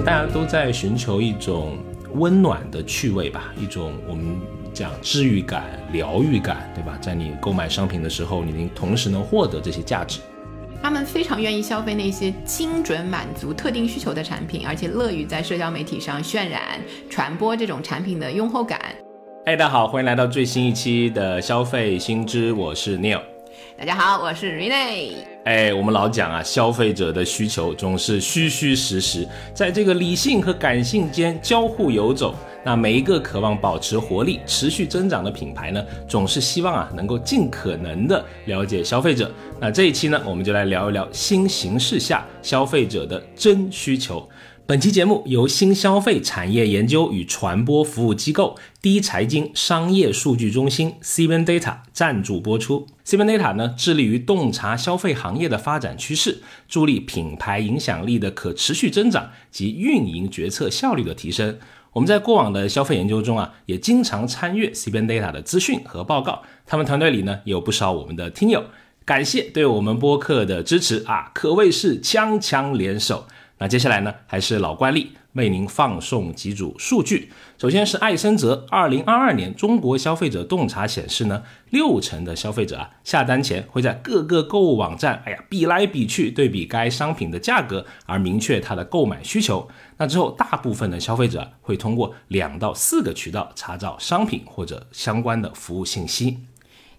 能大家都在寻求一种温暖的趣味吧，一种我们讲治愈感、疗愈感，对吧？在你购买商品的时候，你能同时能获得这些价值。他们非常愿意消费那些精准满足特定需求的产品，而且乐于在社交媒体上渲染、传播这种产品的用后感。哎，大家好，欢迎来到最新一期的消费新知，我是 Neil。大家好，我是 Rene。哎，我们老讲啊，消费者的需求总是虚虚实实，在这个理性和感性间交互游走。那每一个渴望保持活力、持续增长的品牌呢，总是希望啊，能够尽可能的了解消费者。那这一期呢，我们就来聊一聊新形势下消费者的真需求。本期节目由新消费产业研究与传播服务机构第一财经商业数据中心 CBN Data） 赞助播出。CBN Data 呢，致力于洞察消费行业的发展趋势，助力品牌影响力的可持续增长及运营决策效率的提升。我们在过往的消费研究中啊，也经常参阅 CBN Data 的资讯和报告。他们团队里呢，有不少我们的听友。感谢对我们播客的支持啊，可谓是强强联手。那接下来呢，还是老惯例，为您放送几组数据。首先是艾森哲二零二二年中国消费者洞察显示呢，六成的消费者啊下单前会在各个购物网站，哎呀比来比去，对比该商品的价格而明确他的购买需求。那之后，大部分的消费者会通过两到四个渠道查找商品或者相关的服务信息。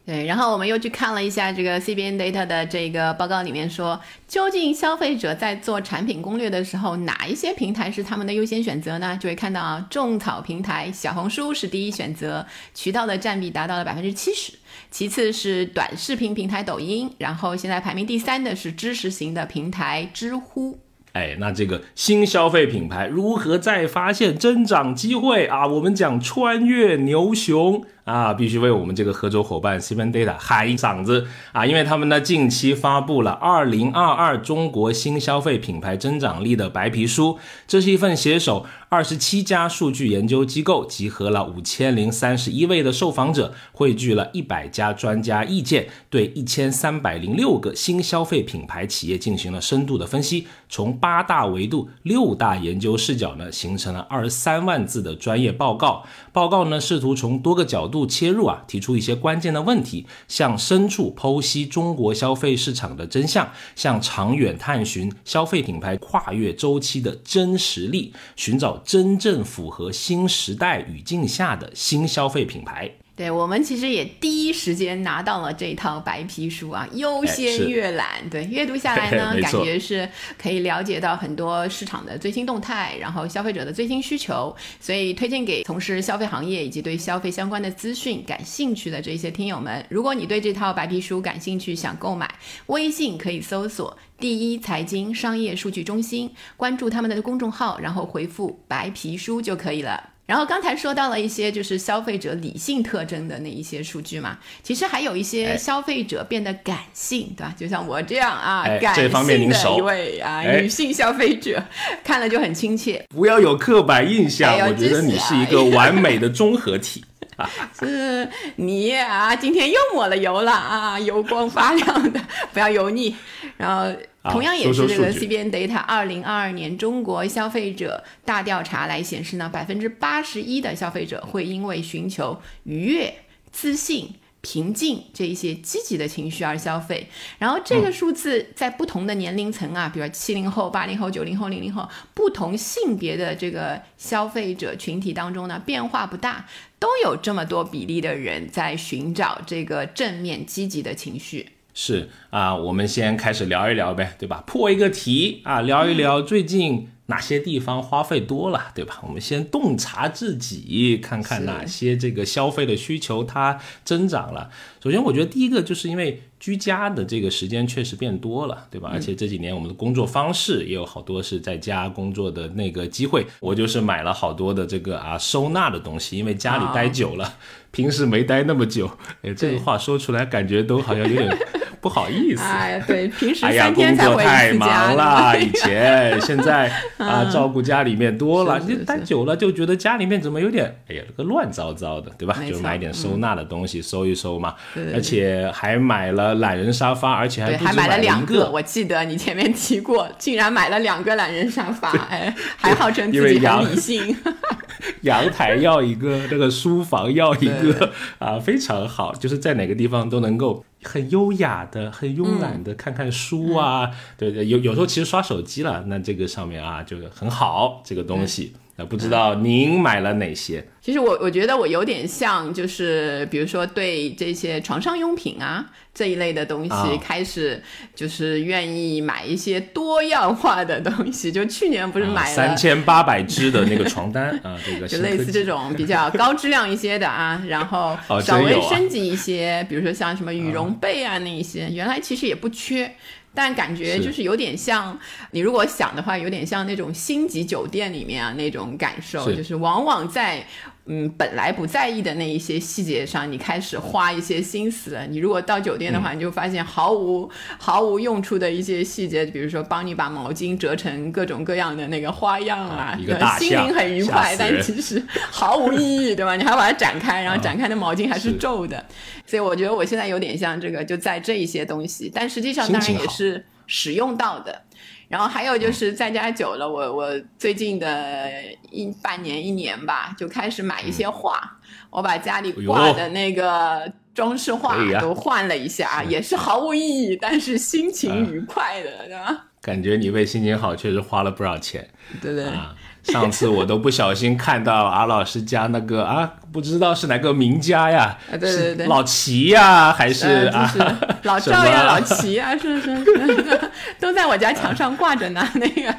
对，然后我们又去看了一下这个 CBN Data 的这个报告，里面说，究竟消费者在做产品攻略的时候，哪一些平台是他们的优先选择呢？就会看到啊，种草平台小红书是第一选择，渠道的占比达到了百分之七十，其次是短视频平台抖音，然后现在排名第三的是知识型的平台知乎。哎，那这个新消费品牌如何再发现增长机会啊？我们讲穿越牛熊。啊，必须为我们这个合作伙伴 Seven Data 喊一嗓子啊！因为他们呢近期发布了《二零二二中国新消费品牌增长力的白皮书》，这是一份携手二十七家数据研究机构，集合了五千零三十一位的受访者，汇聚了一百家专家意见，对一千三百零六个新消费品牌企业进行了深度的分析，从八大维度、六大研究视角呢，形成了二十三万字的专业报告。报告呢，试图从多个角度度切入啊，提出一些关键的问题，向深处剖析中国消费市场的真相，向长远探寻消费品牌跨越周期的真实力，寻找真正符合新时代语境下的新消费品牌。对我们其实也第一时间拿到了这套白皮书啊，优先阅览。对，阅读下来呢，感觉是可以了解到很多市场的最新动态，然后消费者的最新需求，所以推荐给从事消费行业以及对消费相关的资讯感兴趣的这些听友们。如果你对这套白皮书感兴趣，想购买，微信可以搜索“第一财经商业数据中心”，关注他们的公众号，然后回复“白皮书”就可以了。然后刚才说到了一些就是消费者理性特征的那一些数据嘛，其实还有一些消费者变得感性，对吧？就像我这样啊，感性的一位啊女性消费者，看了就很亲切。不要有刻板印象，我觉得你是一个完美的综合体。是你啊，今天又抹了油了啊，油光发亮的，不要油腻。然后。同样也是这个 CBN Data 二零二二年中国消费者大调查来显示呢，百分之八十一的消费者会因为寻求愉悦、自信、平静这一些积极的情绪而消费。然后这个数字在不同的年龄层啊，比如七零后、八零后、九零后、零零后不同性别的这个消费者群体当中呢，变化不大，都有这么多比例的人在寻找这个正面积极的情绪。是啊，我们先开始聊一聊呗，对吧？破一个题啊，聊一聊最近哪些地方花费多了，对吧？我们先洞察自己，看看哪些这个消费的需求它增长了。首先，我觉得第一个就是因为居家的这个时间确实变多了，对吧？而且这几年我们的工作方式也有好多是在家工作的那个机会。我就是买了好多的这个啊收纳的东西，因为家里待久了，平时没待那么久。哎，这个话说出来感觉都好像有点。不好意思。哎呀，对，平时工天才回作太一次家忙了，以前现在啊，嗯照顾家里面多了，你待久了就觉得家里面怎么有点，哎呀，这个乱糟糟的，对吧？就买点收纳的东西收一收嘛。对对对而且还买了懒人沙发，而且还还买了两个，我记得你前面提过，竟然买了两个懒人沙发，哎，还号称 自己很理性。阳台要一个，那个书房要一个啊，非常好，就是在哪个地方都能够很优雅的、很慵懒的看看书啊。对对，有有时候其实刷手机了，那这个上面啊就很好这个东西。那不知道您买了哪些？其实我我觉得我有点像，就是比如说对这些床上用品啊这一类的东西啊开始就是愿意买一些多样化的东西。就去年不是买了、啊三千八百只的那个床单啊，这个就类似这种比较高质量一些的啊，然后哦稍微升级一些，比如说像什么羽绒被啊那一些，原来其实也不缺。但感觉就是有点像，你如果想的话，有点像那种星级酒店里面啊那种感受，是。就是往往在嗯本来不在意的那一些细节上，你开始花一些心思了。你如果到酒店的嗯话，你就发现毫无毫无用处的一些细节，比如说帮你把毛巾折成各种各样的那个花样啊，心灵很愉快，但其实毫无意义，对吧？你还要把它展开，然后啊展开的 毛巾还是是皱的，所以我觉得我现在有点像这个，就在这一些东西，但实际上当然也是使用到的。然后还有就是在家久了，我我最近的一半年一年吧，就开始买一些画，我把家里挂的那个装饰画都换了一下，也是毫无意义，但是心情愉快的，对吧？感觉你为心情好，确实花了不少钱对不对？啊。上次我都不小心看到阿老师家那个啊，不知道是哪个名家呀？啊对对对老齐呀，还是呃，啊？就是 老赵呀、老齐呀，是是是，都在我家墙上挂着呢。那个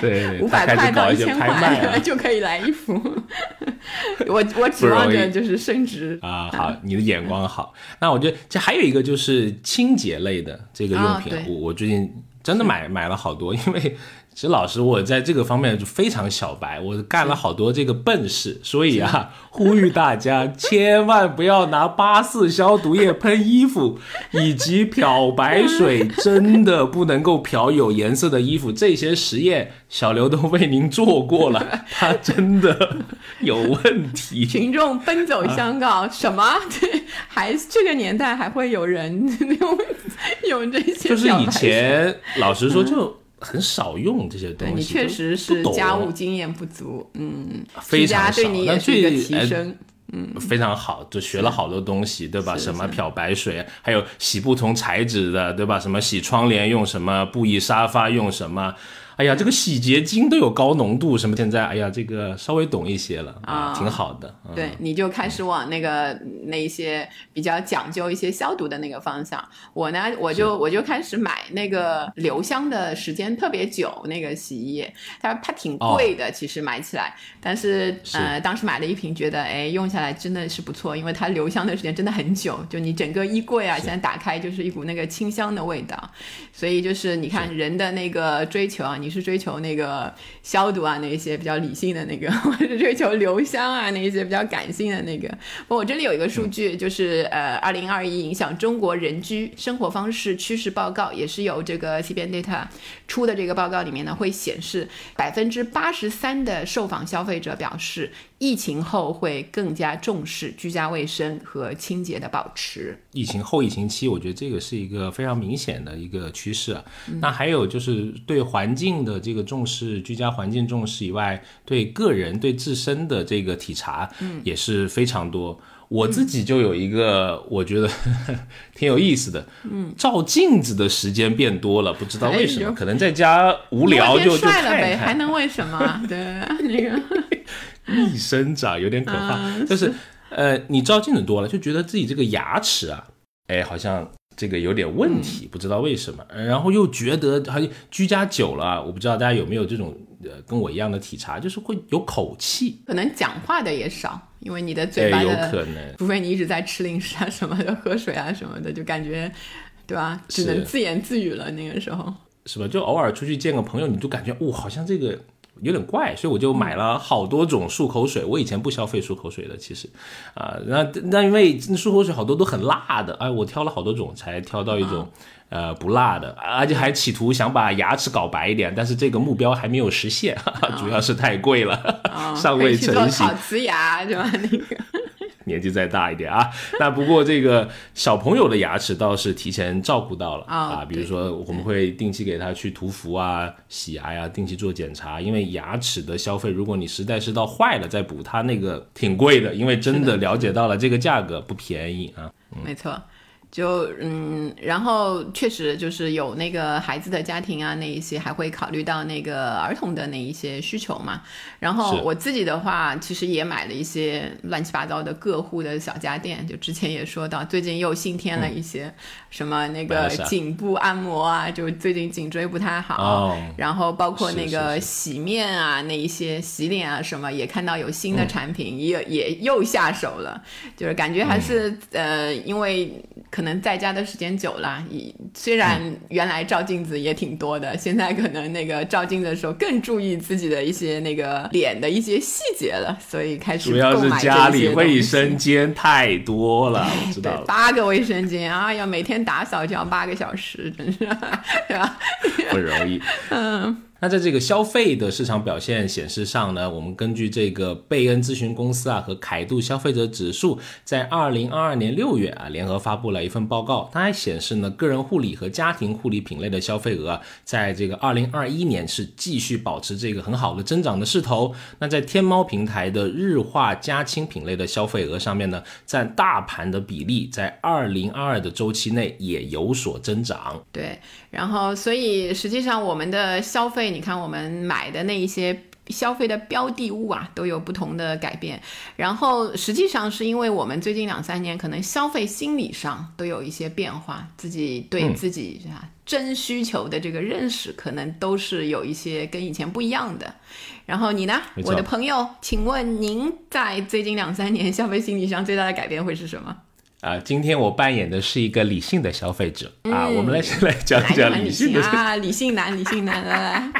对五百块到一千块 就可以来一幅。我我指望着就是升值啊，好，你的眼光好。那我觉得这还有一个就是清洁类的这个用品，我我最近真的买买了好多，因为其实老师我在这个方面就非常小白，我干了好多这个笨事，所以啊，呼吁大家 千万不要拿八四消毒液喷衣服，以及漂白水 真的不能够漂有颜色的衣服，这些实验小刘都为您做过了，他真的有问题。群众奔走相告，什么？对，还这个年代还会有人用用这些就是以前老实说就很少用这些东西，你确实是家务经验不足，嗯，非常少对你也但是一个提升。嗯非常好，就学了好多东西，对吧？什么漂白水，还有洗不同材质的，对吧？什么洗窗帘用什么，布艺沙发用什么。哎呀，这个洗洁精都有高浓度，什么现在，哎呀，这个稍微懂一些了啊。挺好的。嗯、对，你就开始往那个那一些比较讲究一些消毒的那个方向。我呢，我就我就开始买那个留香的时间特别久那个洗衣液，它它挺贵的，其实买起来，但是是。呃，当时买了一瓶，觉得哎用下来真的是不错，因为它留香的时间真的很久，就你整个衣柜啊，现在打开就是一股那个清香的味道。所以就是你看人的那个追求啊，你是追求那个消毒啊，那一些比较理性的那个，我是追求留香啊，那一些比较感性的那个。我这里有一个数据，就是呃，二零二一影响中国人居生活方式趋势报告，也是由这个 CBN Data 出的这个报告里面呢，会显示百分之八十三的受访消费者表示，疫情后会更加重视居家卫生和清洁的保持。疫情后疫情期，我觉得这个是一个非常明显的一个趋势啊。那还有就是对环境的这个重视，居家环境重视以外，对个人对自身的这个体察，也是非常多。我自己就有一个，我觉得 挺有意思的，嗯，照镜子的时间变多了，不知道为什么，哎可能在家无聊就就帅了呗，看看还能为什么？对，那个逆生长有点可怕，嗯就是呃，你照镜子多了，就觉得自己这个牙齿啊，哎，好像这个有点问题，不知道为什么，呃然后又觉得还居家久了啊，我不知道大家有没有这种呃跟我一样的体察，就是会有口气，可能讲话的也少，因为你的嘴巴，有可能。除非你一直在吃零食啊什么的，喝水啊什么的，就感觉，对吧？只能自言自语了。那个时候，是吧？就偶尔出去见个朋友，你就感觉，哦、好像这个有点怪，所以我就买了好多种漱口水。我以前不消费漱口水的，其实啊，那那因为漱口水好多都很辣的，哎，我挑了好多种才挑到一种。呃，不辣的，而且还企图想把牙齿搞白一点，但是这个目标还没有实现，主要是太贵了，尚未成型。烤瓷牙是吧？那个 年纪再大一点啊，那不过这个小朋友的牙齿倒是提前照顾到了啊，比如说我们会定期给他去涂氟啊、洗牙呀，定期做检查，因为牙齿的消费，如果你实在是到坏了再补，它那个挺贵的，因为真的了解到了这个价格不便宜啊。没错。就嗯，然后确实就是有那个孩子的家庭啊，那一些还会考虑到那个儿童的那一些需求嘛。然后我自己的话，其实也买了一些乱七八糟的各户的小家电。就之前也说到，最近又新添了一些什么那个颈部按摩啊，就最近颈椎不太好。然后包括那个洗面啊，那一些洗脸啊什么，也看到有新的产品，也也又下手了。就是感觉还是呃，因为。可能在家的时间久了，虽然原来照镜子也挺多的，现在可能那个照镜子的时候更注意自己的一些那个脸的一些细节了，所以开始主要是家里卫生间太多了，我知道 八个卫生间啊，要每天打扫就要八个小时，真是？不容易，嗯。那在这个消费的市场表现显示上呢，我们根据这个贝恩咨询公司啊和凯度消费者指数，在二零二二年六月啊联合发布了一份报告，它还显示呢，个人护理和家庭护理品类的消费额，在这个二零二一年是继续保持这个很好的增长的势头。那在天猫平台的日化家亲品类的消费额上面呢，占大盘的比例在二零二二的周期内也有所增长。对，然后所以实际上我们的消费。你看，我们买的那一些消费的标的物啊，都有不同的改变。然后，实际上是因为我们最近两三年，可能消费心理上都有一些变化，自己对自己啊真需求的这个认识，可能都是有一些跟以前不一样的。然后你呢，我的朋友，请问您在最近两三年消费心理上最大的改变会是什么？啊，今天我扮演的是一个理性的消费者啊，我们来先来讲讲理性的啊，理性男，理性男，来来，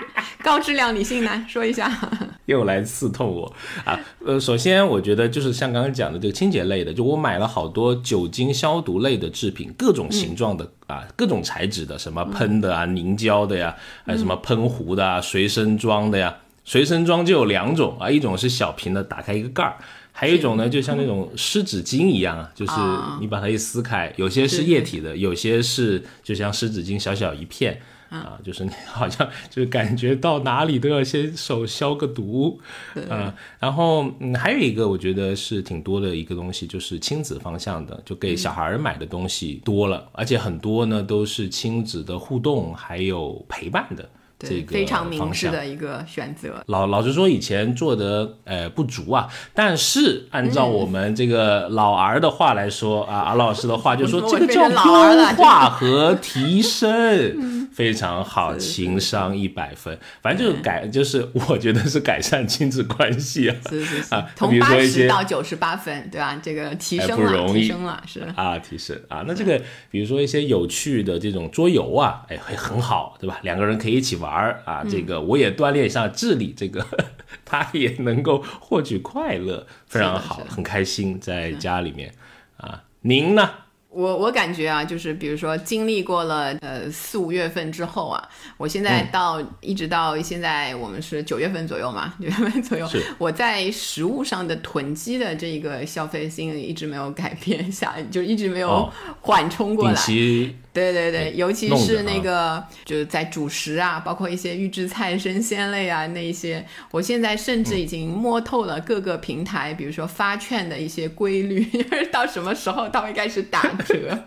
高质量理性男，说一下，又来刺痛我啊。呃，首先我觉得就是像刚刚讲的这个清洁类的，就我买了好多酒精消毒类的制品，各种形状的啊，各种材质的，什么喷的啊，凝胶的呀，还有什么喷壶的啊，随身装的呀，随身装就有两种啊，一种是小瓶的，打开一个盖儿。还有一种呢，就像那种湿纸巾一样啊，就是你把它一撕开，有些是液体的，有些是就像湿纸巾小小一片啊，就是你好像就是感觉到哪里都要先手消个毒啊。然后嗯，还有一个我觉得是挺多的一个东西，就是亲子方向的，就给小孩儿买的东西多了，而且很多呢都是亲子的互动还有陪伴的。这个非常明智的一个选择。老老实说，以前做的呃不足啊，但是按照我们这个老儿的话来说啊，阿老师的话就说这个叫优化和提升，非常好，情商一百分。反正就是改，就是我觉得是改善亲子关系啊，是是是，从八十到九十八分，对吧？这个提升了，提升了，是啊，提升啊。那这个比如说一些有趣的这种桌游啊，哎，会很好，对吧？两个人可以一起玩。玩啊，这个我也锻炼一下智力，这个 他也能够获取快乐，非常好，很开心在家里面啊。您呢？我我感觉啊，就是比如说经历过了呃四五月份之后啊，我现在到一直到现在我们是九月份左右嘛，九月份左右，我在食物上的囤积的这个消费心理一直没有改变下，就一直没有缓冲过来。对对对，尤其是那个就是在主食啊，包括一些预制菜、生鲜类啊，那一些，我现在甚至已经摸透了各个平台，比如说发券的一些规律，到什么时候它会开始打折。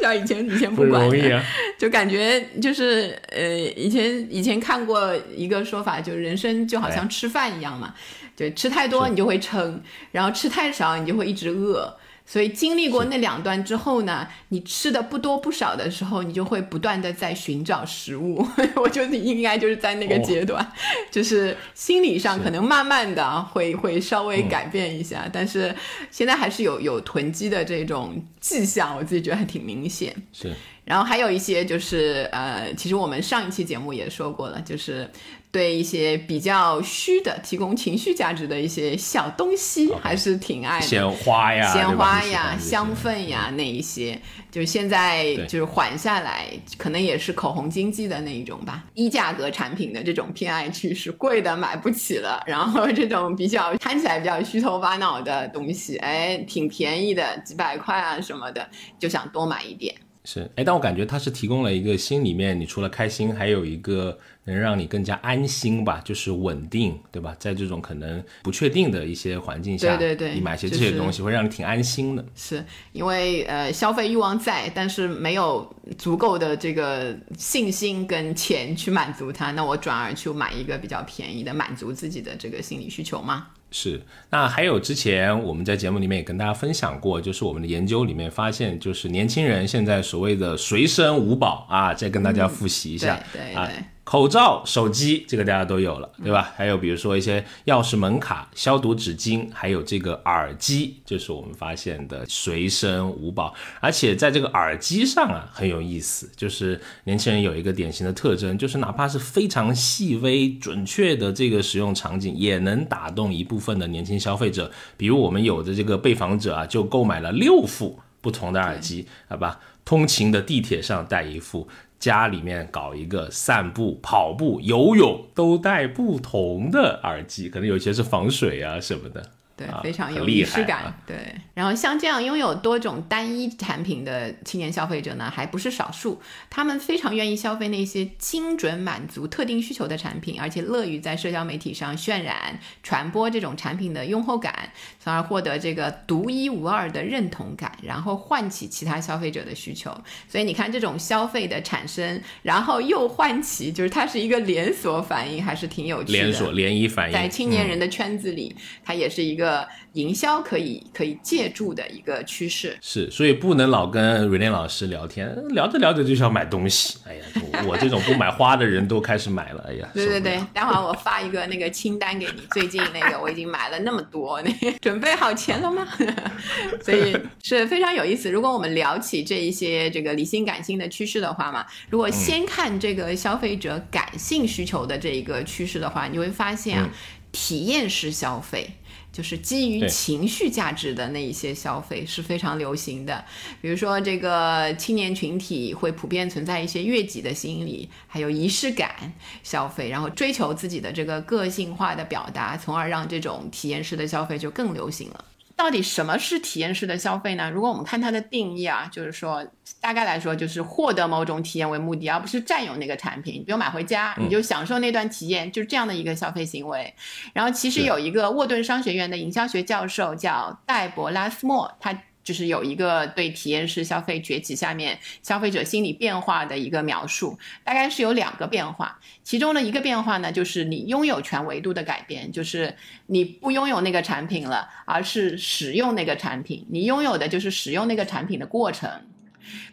像以前以前不管，就感觉就是呃，以前以前看过一个说法，就人生就好像吃饭一样嘛，就吃太多你就会撑，然后吃太少你就会一直饿。所以经历过那两段之后呢，你吃的不多不少的时候，你就会不断的在寻找食物。我觉得应该就是在那个阶段，就是心理上可能慢慢的会会稍微改变一下，但是现在还是有有囤积的这种迹象，我自己觉得还挺明显。是。然后还有一些就是呃，其实我们上一期节目也说过了，就是对一些比较虚的、提供情绪价值的一些小东西，还是挺爱的。鲜花呀，鲜花呀，香氛呀，那一些，就现在就是缓下来，可能也是口红经济的那一种吧。低价格产品的这种偏爱趋势，贵的买不起了，然后这种比较看起来比较虚头巴脑的东西，哎，挺便宜的，几百块啊什么的，就想多买一点。是，哎，但我感觉它是提供了一个心里面，你除了开心，还有一个能让你更加安心吧，就是稳定，对吧？在这种可能不确定的一些环境下，对对对，你买些这些东西会让你挺安心的。是因为呃，消费欲望在，但是没有足够的这个信心跟钱去满足它，那我转而去买一个比较便宜的，满足自己的这个心理需求吗？是，那还有之前我们在节目里面也跟大家分享过，就是我们的研究里面发现，就是年轻人现在所谓的随身五宝啊，再跟大家复习一下，对对。口罩、手机，这个大家都有了，对吧？还有比如说一些钥匙门卡、消毒纸巾，还有这个耳机，就是我们发现的随身五宝。而且在这个耳机上啊，很有意思，就是年轻人有一个典型的特征，就是哪怕是非常细微、准确的这个使用场景，也能打动一部分的年轻消费者。比如我们有的这个被访者啊，就购买了六副不同的耳机，好吧？通勤的地铁上带一副。家里面搞一个散步、跑步、游泳都带不同的耳机，可能有些是防水啊什么的。对，非常有仪式感。对，然后像这样拥有多种单一产品的青年消费者呢，还不是少数。他们非常愿意消费那些精准满足特定需求的产品，而且乐于在社交媒体上渲染、传播这种产品的用后感，从而获得这个独一无二的认同感，然后唤起其他消费者的需求。所以你看，这种消费的产生，然后又唤起，就是它是一个连锁反应，还是挺有趣的。连锁涟漪反应，在青年人的圈子里，它也是一个。个营销可以可以借助的一个趋势是，所以不能老跟瑞莲老师聊天，聊着聊着就想买东西。哎呀，我这种不买花的人都开始买了。哎呀，对对对，待会儿我发一个那个清单给你，最近那个我已经买了那么多，那准备好钱了吗？所以是非常有意思。如果我们聊起这一些这个理性感性的趋势的话嘛，如果先看这个消费者感性需求的这一个趋势的话，你会发现啊，体验式消费。就是基于情绪价值的那一些消费是非常流行的，比如说这个青年群体会普遍存在一些悦己的心理，还有仪式感消费，然后追求自己的这个个性化的表达，从而让这种体验式的消费就更流行了。到底什么是体验式的消费呢？如果我们看它的定义啊，就是说，大概来说就是获得某种体验为目的，而不是占有那个产品。比如买回家，你就享受那段体验，就是这样的一个消费行为。然后，其实有一个沃顿商学院的营销学教授叫戴博拉斯莫，他。就是有一个对体验式消费崛起下面消费者心理变化的一个描述，大概是有两个变化，其中的一个变化呢，就是你拥有权维度的改变，就是你不拥有那个产品了，而是使用那个产品，你拥有的就是使用那个产品的过程，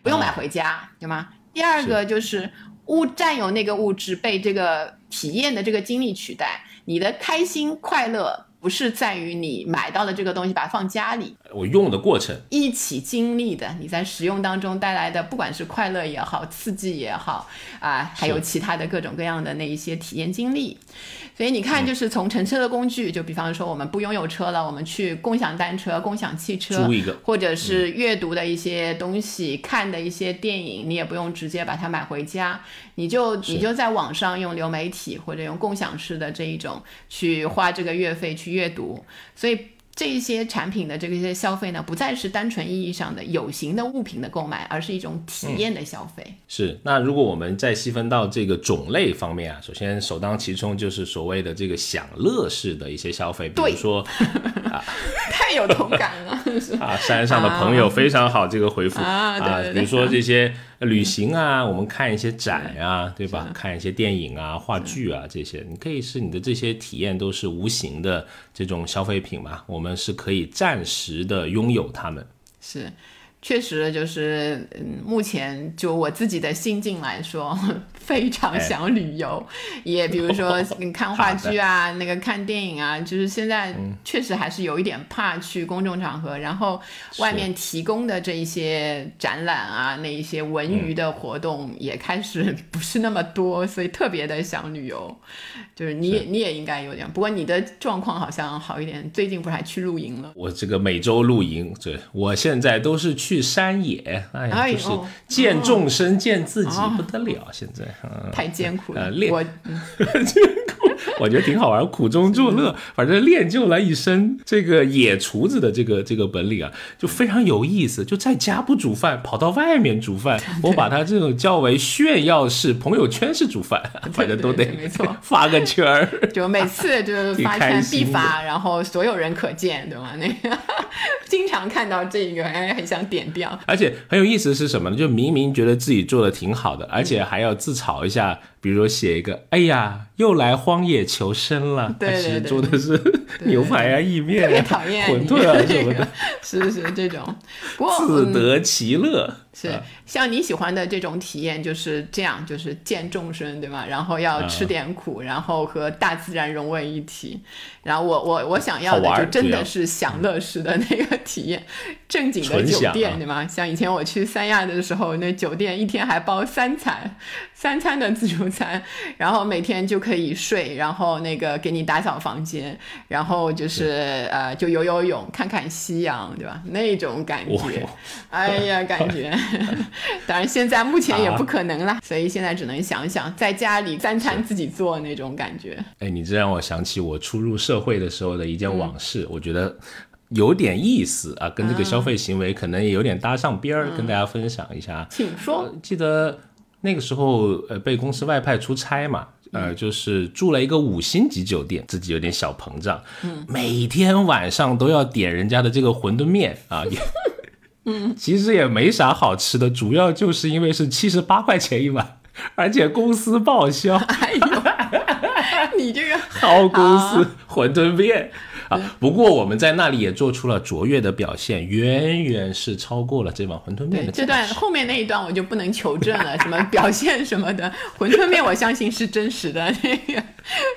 不用买回家，对吗？第二个就是物占有那个物质被这个体验的这个经历取代，你的开心快乐。不是在于你买到的这个东西，把它放家里，我用的过程一起经历的，你在使用当中带来的，不管是快乐也好，刺激也好，啊，还有其他的各种各样的那一些体验经历。所以你看，就是从乘车的工具，就比方说我们不拥有车了，我们去共享单车、共享汽车，租一个，或者是阅读的一些东西、看的一些电影，你也不用直接把它买回家，你就你就在网上用流媒体或者用共享式的这一种去花这个月费去阅读，所以。这一些产品的这个一些消费呢，不再是单纯意义上的有形的物品的购买，而是一种体验的消费。是。那如果我们再细分到这个种类方面啊，首先首当其冲就是所谓的这个享乐式的一些消费，比如说，啊太有同感了啊！山上的朋友非常好，这个回复啊，对比如说这些。旅行啊，我们看一些展啊，对吧？看一些电影啊、话剧啊，这些你可以是你的这些体验都是无形的这种消费品嘛？我们是可以暂时的拥有它们。是，确实就是，嗯，目前就我自己的心境来说，非常想旅游，也比如说 看话剧啊，那个看电影啊，就是现在确实还是有一点怕去公众场合，然后外面提供的这一些展览啊，那一些文娱的活动也开始不是那么多，所以特别的想旅游。就是你也你也应该有点，不过你的状况好像好一点，最近不是还去露营了？我这个每周露营，对我现在都是去山野，哎呀，就是见众生见自己不得了，现在太艰苦了，我艰 苦，我觉得挺好玩，苦中作乐，反正练就了一身这个野厨子的这个这个本领啊，就非常有意思，就在家不煮饭，跑到外面煮饭，我把它这种叫为炫耀式朋友圈式煮饭，反正都得没错 发个。圈儿 就每次就是发圈必发，然后所有人可见，对吗？那个经常看到这个，哎，很想点掉。而且很有意思是什么呢？就明明觉得自己做的挺好的，而且还要自嘲一下。比如写一个，哎呀，又来荒野求生了。对对对，做的是牛排啊、意面啊、馄饨啊什么的。是是这种，自得其乐。是像你喜欢的这种体验，就是这样，就是见众生，对吗？然后要吃点苦，然后和大自然融为一体。然后我我我想要的就真的是享乐式的那个体验，正经的酒店，对吗？像以前我去三亚的时候，那酒店一天还包三餐，三餐的自助。餐，然后每天就可以睡，然后那个给你打扫房间，然后就是呃，就游游泳，看看夕阳，对吧？那种感觉，哎呀，感觉。当然现在目前也不可能了，所以现在只能想想在家里三餐自己做那种感觉。哎，你这让我想起我初入社会的时候的一件往事，我觉得有点意思啊，跟这个消费行为可能也有点搭上边儿，跟大家分享一下。请说。记得。那个时候，呃，被公司外派出差嘛，呃，就是住了一个五星级酒店，自己有点小膨胀，嗯，每天晚上都要点人家的这个馄饨面啊，也，嗯，其实也没啥好吃的，主要就是因为是七十八块钱一碗，而且公司报销，哎呦，你这个 好公司馄饨面。啊！不过我们在那里也做出了卓越的表现，远远是超过了这碗馄饨面的。这段后面那一段我就不能求证了，什么表现什么的，馄饨面我相信是真实的，那 个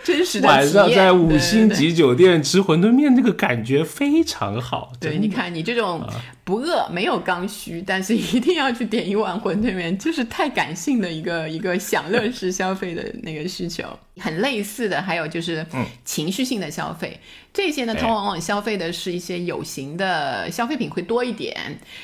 真实的。晚上在五星级酒店吃馄饨面，那个感觉非常好。对，你看你这种不饿、没有刚需，但是一定要去点一碗馄饨面，就是太感性的一个一个享乐式消费的那个需求。很类似的，还有就是情绪性的消费。这些呢，它往往消费的是一些有形的消费品会多一点，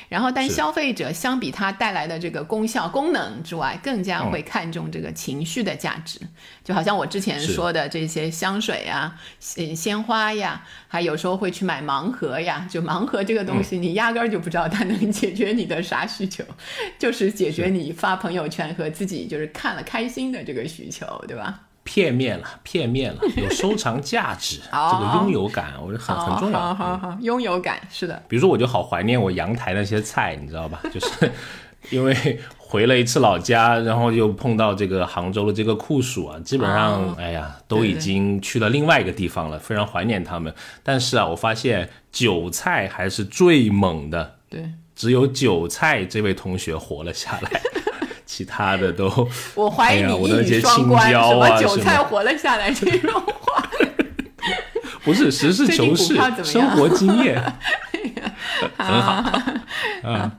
然后但消费者相比它带来的这个功效、功能之外，更加会看重这个情绪的价值。就好像我之前说的这些香水呀、鲜鲜花呀，还有时候会去买盲盒呀。就盲盒这个东西，你压根儿就不知道它能解决你的啥需求，就是解决你发朋友圈和自己就是看了开心的这个需求，对吧？片面了，片面了，有收藏价值，这个拥有感，我觉得很很重要。好好好，拥有感是的。比如说，我就好怀念我阳台那些菜，你知道吧？就是 因为回了一次老家，然后又碰到这个杭州的这个酷暑啊，基本上，哎呀，都已经去了另外一个地方了，非常怀念他们。但是啊，我发现韭菜还是最猛的，对，只有韭菜这位同学活了下来。其他的都，我怀疑你一语双关，什么韭菜活了下来这种话，不是实事求是，生活经验。很好。嗯，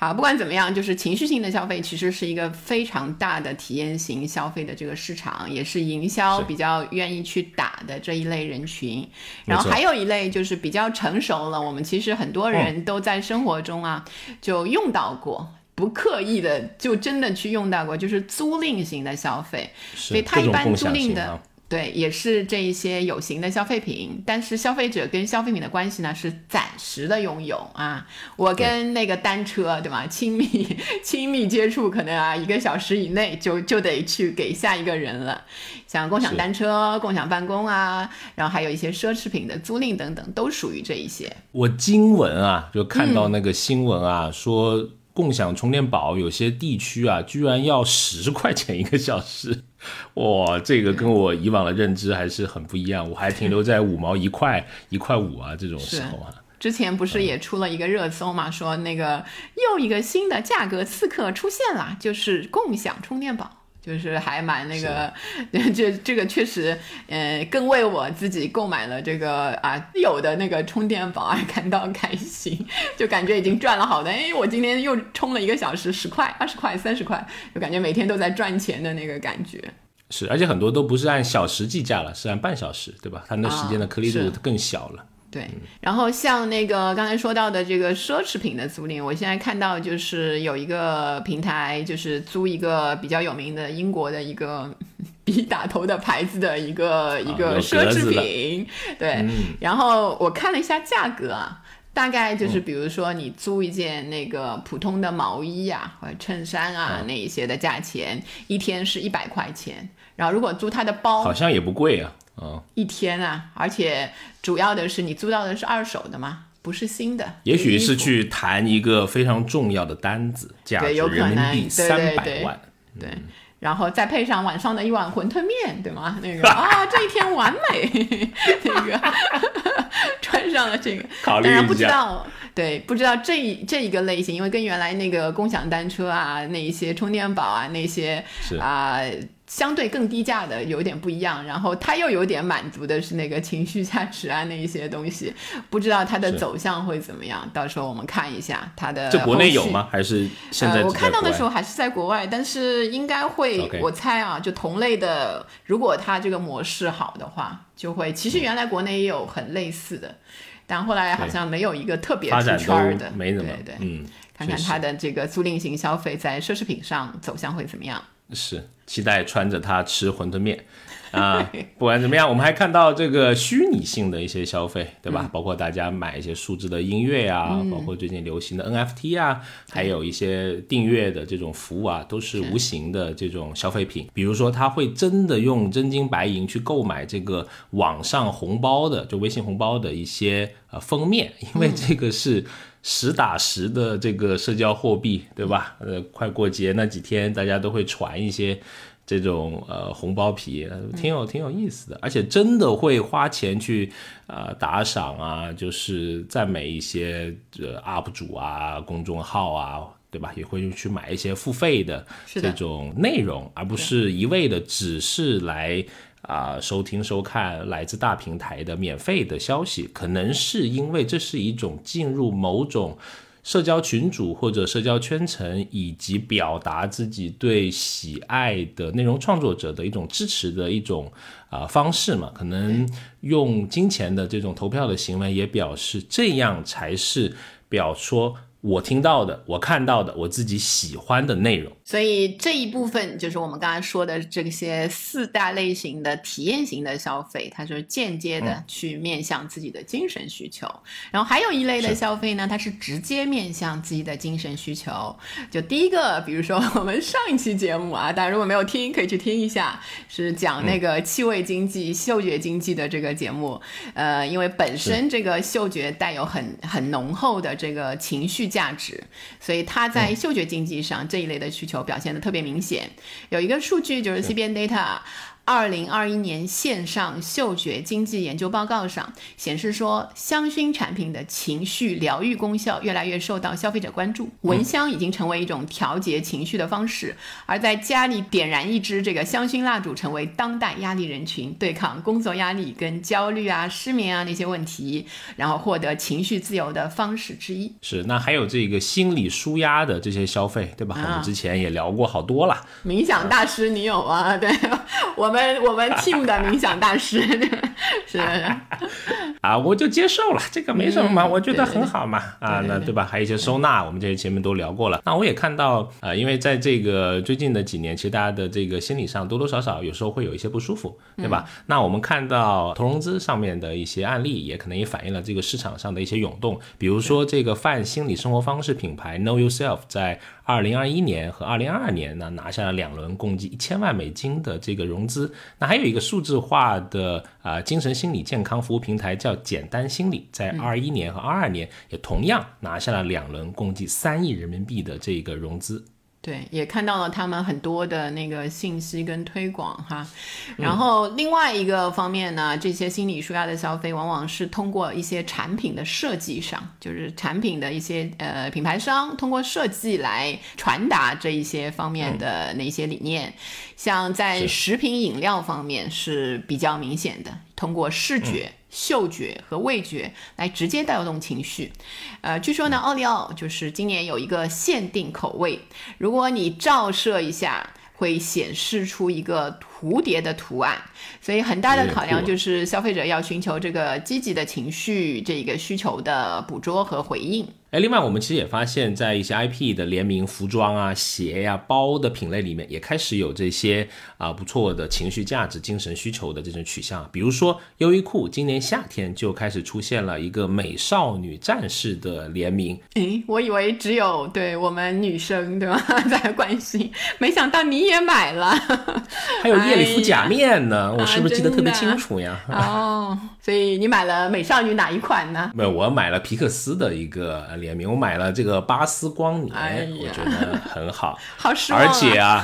好，不管怎么样，就是情绪性的消费其实是一个非常大的体验型消费的这个市场，也是营销比较愿意去打的这一类人群。然后还有一类就是比较成熟了，我们其实很多人都在生活中啊就用到过。不刻意的就真的去用到过，就是租赁型的消费，所以它一般租赁的对也是这一些有形的消费品，但是消费者跟消费品的关系呢是暂时的拥有啊，我跟那个单车对吧？亲密亲密接触可能啊一个小时以内就就得去给下一个人了，像共享单车、共享办公啊，然后还有一些奢侈品的租赁等等，都属于这一些。我经闻啊就看到那个新闻啊说。共享充电宝有些地区啊，居然要十块钱一个小时，哇，这个跟我以往的认知还是很不一样。我还停留在五毛一块、一块五啊这种时候啊。之前不是也出了一个热搜嘛，说那个又一个新的价格刺客出现了，就是共享充电宝。就是还蛮那个，这这个确实，呃，更为我自己购买了这个啊有的那个充电宝而感到开心，就感觉已经赚了好的。哎，我今天又充了一个小时，十块、二十块、三十块，就感觉每天都在赚钱的那个感觉。是，而且很多都不是按小时计价了，是按半小时，对吧？它那时间的颗粒度更小了。对，然后像那个刚才说到的这个奢侈品的租赁，我现在看到就是有一个平台，就是租一个比较有名的英国的一个 B 打头的牌子的一个一个奢侈品。对，然后我看了一下价格啊，大概就是比如说你租一件那个普通的毛衣呀或者衬衫啊那一些的价钱，一天是一百块钱。然后如果租他的包，好像也不贵啊。一天啊，而且主要的是你租到的是二手的嘛，不是新的。也许是去谈一个非常重要的单子，价值人民币三百万。对，然后再配上晚上的一碗馄饨面，对吗？那个啊，这一天完美。那个穿上了这个，当然不知道，对，不知道这一这一个类型，因为跟原来那个共享单车啊，那一些充电宝啊，那些啊。相对更低价的有点不一样，然后它又有点满足的是那个情绪价值啊那一些东西，不知道它的走向会怎么样，到时候我们看一下它的。这国内有吗？还是现在？我看到的时候还是在国外，但是应该会，我猜啊，就同类的，如果它这个模式好的话，就会。其实原来国内也有很类似的，但后来好像没有一个特别出圈的，没怎么。对对，嗯，看看它的这个租赁型消费在奢侈品上走向会怎么样。是期待穿着它吃馄饨面 啊！不管怎么样，我们还看到这个虚拟性的一些消费，对吧？包括大家买一些数字的音乐啊，包括最近流行的 NFT 啊，还有一些订阅的这种服务啊，都是无形的这种消费品。比如说，他会真的用真金白银去购买这个网上红包的，就微信红包的一些呃封面，因为这个是。实打实的这个社交货币，对吧？呃，快过节那几天，大家都会传一些这种呃红包皮，挺有挺有意思的，而且真的会花钱去呃打赏啊，就是赞美一些呃 UP 主啊、公众号啊，对吧？也会去买一些付费的这种内容，而不是一味的只是来。啊，收听收看来自大平台的免费的消息，可能是因为这是一种进入某种社交群组或者社交圈层，以及表达自己对喜爱的内容创作者的一种支持的一种啊方式嘛？可能用金钱的这种投票的行为，也表示这样才是表说。我听到的，我看到的，我自己喜欢的内容。所以这一部分就是我们刚才说的这些四大类型的体验型的消费，它是间接的去面向自己的精神需求。然后还有一类的消费呢，它是直接面向自己的精神需求。就第一个，比如说我们上一期节目啊，大家如果没有听，可以去听一下，是讲那个气味经济、嗅觉经济的这个节目。呃，因为本身这个嗅觉带有很很浓厚的这个情绪。价值，所以它在嗅觉经济上这一类的需求表现的特别明显。有一个数据就是 CBN Data。二零二一年线上嗅觉经济研究报告上显示说，香薰产品的情绪疗愈功效越来越受到消费者关注。闻香已经成为一种调节情绪的方式，而在家里点燃一支这个香薰蜡烛，成为当代压力人群对抗工作压力、跟焦虑啊、失眠啊那些问题，然后获得情绪自由的方式之一。是，那还有这个心理舒压的这些消费，对吧？我们之前也聊过好多了。冥想大师，你有吗？对我们。我们 team 的冥想大师 是 啊，我就接受了，这个没什么嘛，我觉得很好嘛啊，那对吧？还有一些收纳，我们这些前面都聊过了。那我也看到啊，因为在这个最近的几年，其实大家的这个心理上多多少少有时候会有一些不舒服，对吧？那我们看到投融资上面的一些案例，也可能也反映了这个市场上的一些涌动。比如说这个泛心理生活方式品牌 Know Yourself 在二零二一年和二零二二年呢，拿下了两轮共计一千万美金的这个融资。那还有一个数字化的啊精神心理健康服务平台叫简单心理，在二一年和二二年也同样拿下了两轮共计三亿人民币的这个融资。对，也看到了他们很多的那个信息跟推广哈。然后另外一个方面呢，这些心理舒压的消费，往往是通过一些产品的设计上，就是产品的一些呃品牌商通过设计来传达这一些方面的那些理念。像在食品饮料方面是比较明显的，通过视觉。嗅觉和味觉来直接带动情绪，呃，据说呢，奥利奥就是今年有一个限定口味，如果你照射一下，会显示出一个蝴蝶的图案，所以很大的考量就是消费者要寻求这个积极的情绪这个需求的捕捉和回应。哎，另外我们其实也发现，在一些 IP 的联名服装啊、鞋呀、包的品类里面，也开始有这些啊不错的情绪价值、精神需求的这种取向。比如说，优衣库今年夏天就开始出现了一个美少女战士的联名。诶，我以为只有对我们女生对吧在关心，没想到你也买了。还有夜里敷假面呢，我是不是记得特别清楚呀？哦，所以你买了美少女哪一款呢？没有，我买了皮克斯的一个。联名我买了这个巴斯光年，我觉得很好，好实而且啊，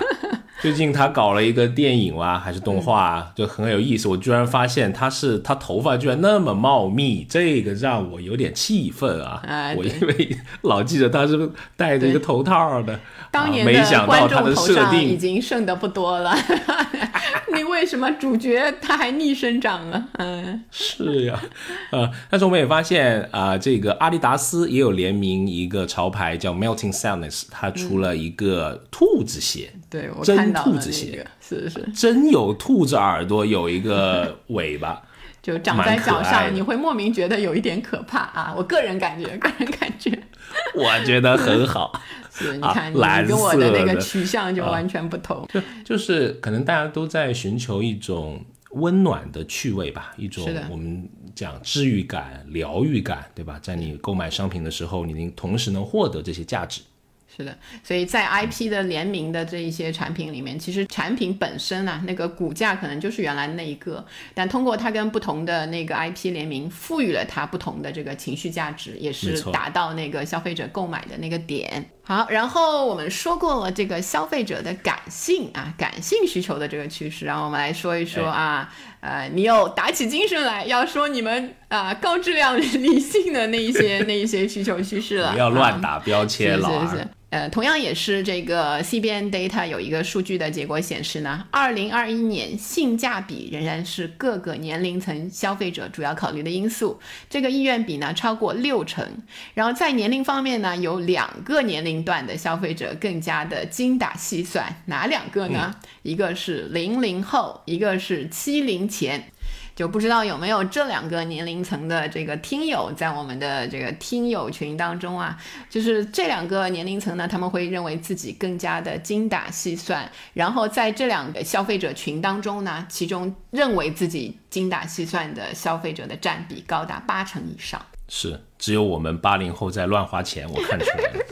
最近他搞了一个电影哇，还是动画，啊就很有意思。我居然发现他是他头发居然那么茂密，这个让我有点气愤啊！我因为老记得他是戴着一个头套的，当年没想到他的设定已经剩的不多了。你为什么主角他还逆生长了？嗯，是呀，呃，但是我们也发现啊，这个阿迪达斯也有联名一个潮牌叫 Melting Sadness，它出了一个兔子鞋，对，我真兔子鞋，是是，真有兔子耳朵，有一个 尾巴，就长在脚上，你会莫名觉得有一点可怕啊！我个人感觉，个人感觉，我觉得很好。是，你看你跟我的那个取向就完全不同，就就是可能大家都在寻求一种温暖的趣味吧，一种我们讲治愈感、疗愈感，对吧？在你购买商品的时候，你能同时能获得这些价值。是的，所以在 IP 的联名的这一些产品里面，其实产品本身啊，那个股价可能就是原来那一个，但通过它跟不同的那个 IP 联名，赋予了它不同的这个情绪价值，也是达到那个消费者购买的那个点。好，然后我们说过了这个消费者的感性啊，感性需求的这个趋势，然后我们来说一说啊，呃，你又打起精神来要说你们啊高质量理性的那一些那一些需求趋势了，不要乱打标签了。是是是呃，同样也是这个 CBN Data 有一个数据的结果显示呢，二零二一年性价比仍然是各个年龄层消费者主要考虑的因素，这个意愿比呢超过六成。然后在年龄方面呢，有两个年龄段的消费者更加的精打细算，哪两个呢？一个是零零后，一个是七零前。就不知道有没有这两个年龄层的这个听友在我们的这个听友群当中啊？就是这两个年龄层呢，他们会认为自己更加的精打细算。然后在这两个消费者群当中呢，其中认为自己精打细算的消费者的占比高达八成以上。是，只有我们八零后在乱花钱，我看出来了。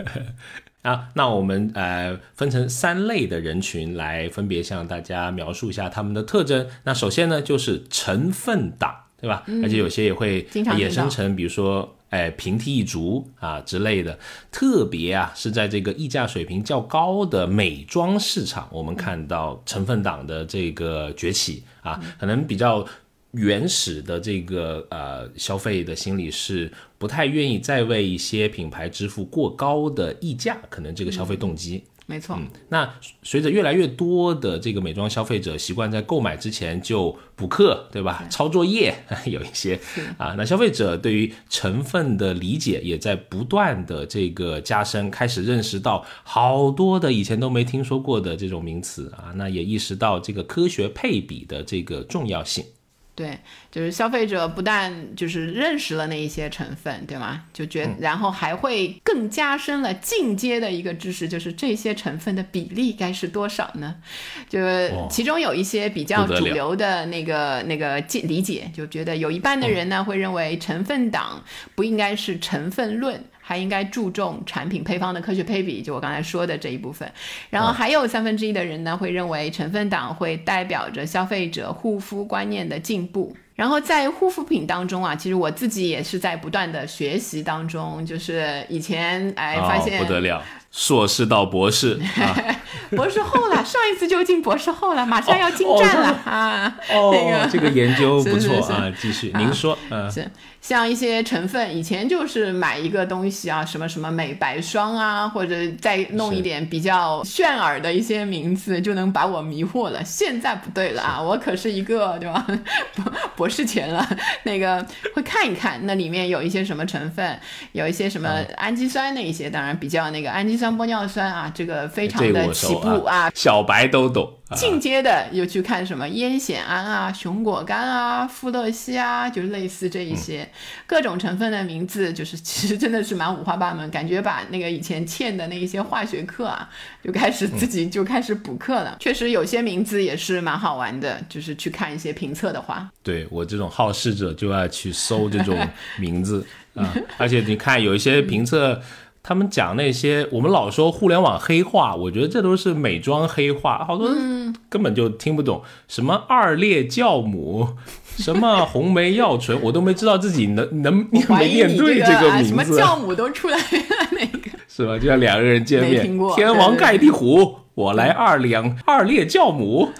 啊，那我们呃分成三类的人群来分别向大家描述一下他们的特征。那首先呢就是成分党，对吧？而且有些也会衍生成，比如说哎平替一族啊之类的。特别啊是在这个溢价水平较高的美妆市场，我们看到成分党的这个崛起啊，可能比较。原始的这个呃消费的心理是不太愿意再为一些品牌支付过高的溢价，可能这个消费动机没错。那随着越来越多的这个美妆消费者习惯在购买之前就补课，对吧？抄作业有一些啊，那消费者对于成分的理解也在不断的这个加深，开始认识到好多的以前都没听说过的这种名词啊，那也意识到这个科学配比的这个重要性。对，就是消费者不但就是认识了那一些成分，对吗？就觉，然后还会更加深了进阶的一个知识，就是这些成分的比例该是多少呢？就其中有一些比较主流的那个那个理解，就觉得有一半的人呢会认为成分党不应该是成分论。还应该注重产品配方的科学配比，就我刚才说的这一部分。然后还有三分之一的人呢，会认为成分党会代表着消费者护肤观念的进步。然后在护肤品当中啊，其实我自己也是在不断的学习当中，就是以前哎发现不得了。硕士到博士啊，博士后了，上一次就进博士后了，马上要进站了啊。哦，那个这个研究不错啊，继续，您说，嗯，是像一些成分，以前就是买一个东西啊，什么什么美白霜啊，或者再弄一点比较炫耳的一些名字，就能把我迷惑了。现在不对了啊，我可是一个对吧，博博士前了，那个会看一看那里面有一些什么成分，有一些什么氨基酸那一些，当然比较那个氨基酸玻尿酸啊，这个非常的起步啊，小白都懂。啊进阶的又去看什么烟酰胺啊、熊果苷啊、富勒烯啊，就是类似这一些、各种成分的名字，就是其实真的是蛮五花八门，感觉把那个以前欠的那一些化学课啊，就开始自己就开始补课了。确实有些名字也是蛮好玩的，就是去看一些评测的话，对我这种好事者就爱去搜这种 名字啊，而且你看有一些评测。他们讲那些，我们老说互联网黑话，我觉得这都是美妆黑话，好多人根本就听不懂。什么二裂酵母，什么红梅药醇，我都没知道自己能能念没念疑你这对这啊什么，酵母都出来了那个。是吧？就像两个人见面，天王盖地虎，我来二两二裂酵母，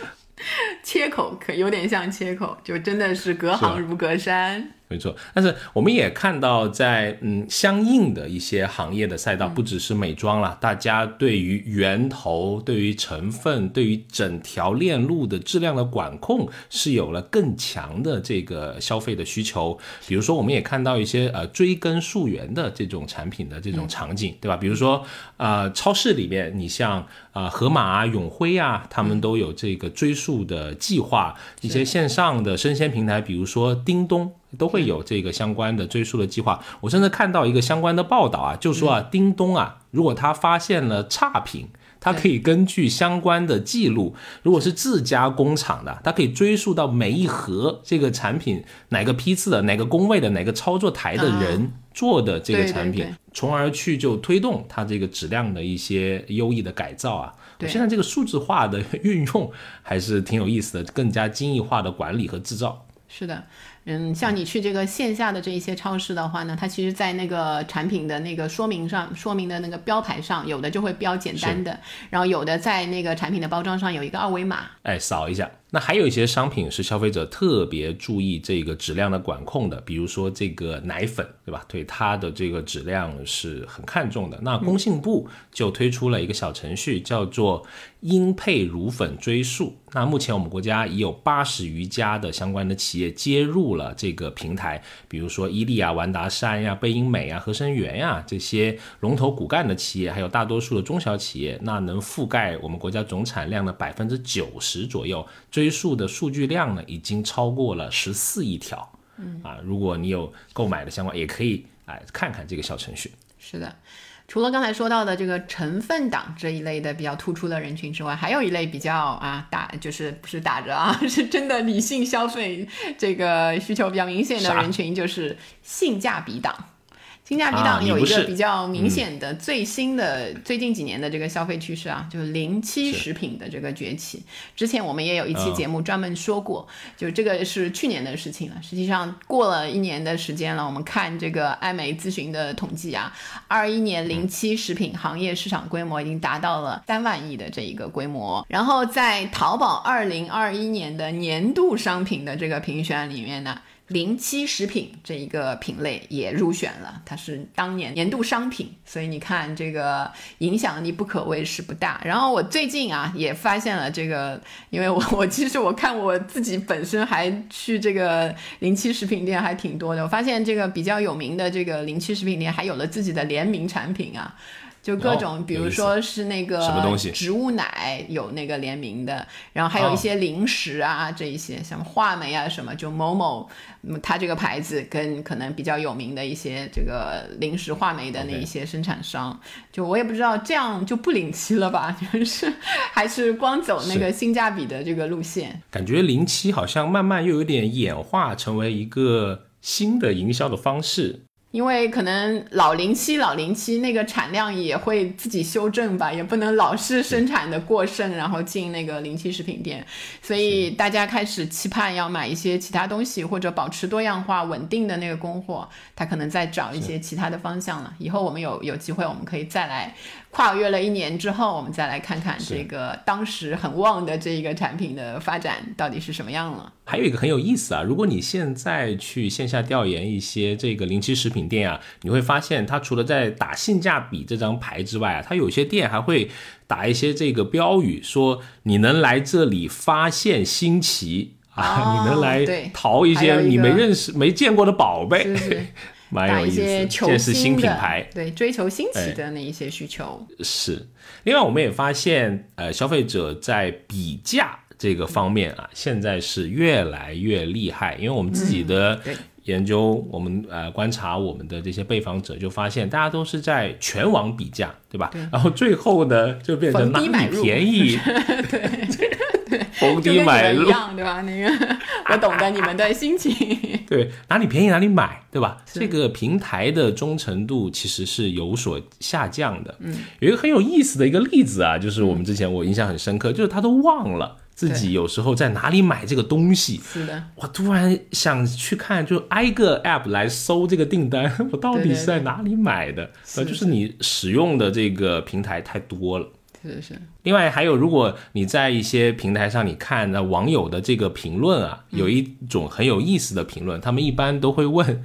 切口可有点像切口，就真的是隔行如隔山。没错，但是我们也看到在，嗯相应的一些行业的赛道，不只是美妆了，大家对于源头、对于成分、对于整条链路的质量的管控是有了更强的这个消费的需求。比如说，我们也看到一些呃追根溯源的这种产品的这种场景，对吧？比如说，呃，超市里面，你像啊盒马啊、永辉啊，他们都有这个追溯的计划。一些线上的生鲜平台，比如说叮咚。都会有这个相关的追溯的计划。我甚至看到一个相关的报道啊，就说啊，叮咚啊，如果他发现了差评，它可以根据相关的记录，如果是自家工厂的，它可以追溯到每一盒这个产品哪个批次的、哪个工位的、哪个操作台的人做的这个产品，对对对从而去就推动它这个质量的一些优异的改造啊。对现在这个数字化的运用还是挺有意思的，更加精益化的管理和制造。是的，嗯，像你去这个线下的这一些超市的话呢，它其实，在那个产品的那个说明上，说明的那个标牌上，有的就会标简单的，然后有的在那个产品的包装上有一个二维码，哎，扫一下。那还有一些商品是消费者特别注意这个质量的管控的，比如说这个奶粉，对吧？对它的这个质量是很看重的。那工信部就推出了一个小程序，叫做英配乳粉追溯。那目前我们国家已有八十余家的相关的企业接入了这个平台，比如说伊利啊、完达山呀、贝因美啊、合生元呀这些龙头骨干的企业，还有大多数的中小企业，那能覆盖我们国家总产量的百分之九十左右。追溯的数据量呢，已经超过了十四亿条。嗯啊，如果你有购买的相关，也可以哎看看这个小程序。是的。除了刚才说到的这个成分党这一类的比较突出的人群之外，还有一类比较啊打就是不是打着啊，是真的理性消费这个需求比较明显的人群，就是性价比党。性价比档有一个比较明显的最新的、最近几年的这个消费趋势啊，就是零七食品的这个崛起。之前我们也有一期节目专门说过，就这个是去年的事情了。实际上过了一年的时间了，我们看这个艾媒咨询的统计啊，二一年零七食品行业市场规模已经达到了三万亿的这一个规模。然后在淘宝二零二一年的年度商品的这个评选里面呢。零七食品这一个品类也入选了，它是当年年度商品，所以你看这个影响力不可谓是不大。然后我最近啊也发现了这个，因为我 我其实我看我自己本身还去这个零七食品店还挺多的，我发现这个比较有名的这个零七食品店还有了自己的联名产品啊。就各种，比如说是那个什么东西，植物奶有那个联名的，然后还有一些零食啊，这一些像话梅啊什么，就某某，它这个牌子跟可能比较有名的一些这个零食话梅的那一些生产商，就我也不知道这样就不领七了吧，就是还是光走那个性价比的这个路线。感觉零七好像慢慢又有点演化成为一个新的营销的方式。因为可能老零七老零七那个产量也会自己修正吧，也不能老是生产的过剩，然后进那个零七食品店，所以大家开始期盼要买一些其他东西，或者保持多样化稳定的那个供货，他可能在找一些其他的方向了。以后我们有有机会，我们可以再来。跨越了一年之后，我们再来看看这个当时很旺的这个产品的发展到底是什么样了。还有一个很有意思啊，如果你现在去线下调研一些这个零七食品店啊，你会发现它除了在打性价比这张牌之外啊，它有些店还会打一些这个标语，说你能来这里发现新奇啊，你能来淘一些你没认识、没见过的宝贝。打一些求新品牌，对追求新奇的那一些需求是。另外，我们也发现，呃，消费者在比价这个方面啊，现在是越来越厉害。因为我们自己的研究，我们呃观察我们的这些被访者，就发现大家都是在全网比价，对吧？然后最后呢，就变成哪里便宜。对。逢低买入，对吧？那个我懂得你们的心情。对，哪里便宜哪里买，对吧？这个平台的忠诚度其实是有所下降的。嗯，有一个很有意思的一个例子啊，就是我们之前我印象很深刻，就是他都忘了自己有时候在哪里买这个东西。是的，我突然想去看，就挨个 app 来搜这个订单，我到底是在哪里买的？呃，就是你使用的这个平台太多了。是是。另外还有，如果你在一些平台上，你看那网友的这个评论啊，有一种很有意思的评论，他们一般都会问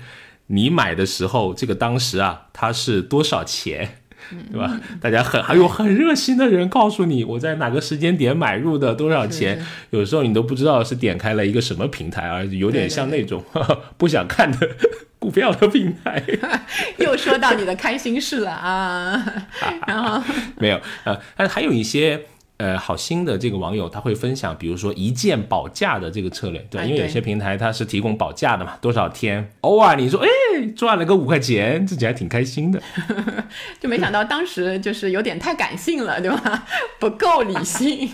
你买的时候，这个当时啊，它是多少钱，对吧？大家很还有很热心的人告诉你，我在哪个时间点买入的多少钱，有时候你都不知道是点开了一个什么平台啊，有点像那种 不想看的。股票的平台，又说到你的开心事了啊！然后。没有呃，但是还有一些呃好心的这个网友，他会分享，比如说一键保价的这个策略，对，因为有些平台它是提供保价的嘛，多少天，偶尔你说哎赚了个五块钱，自己还挺开心的，就没想到当时就是有点太感性了，对吧？不够理性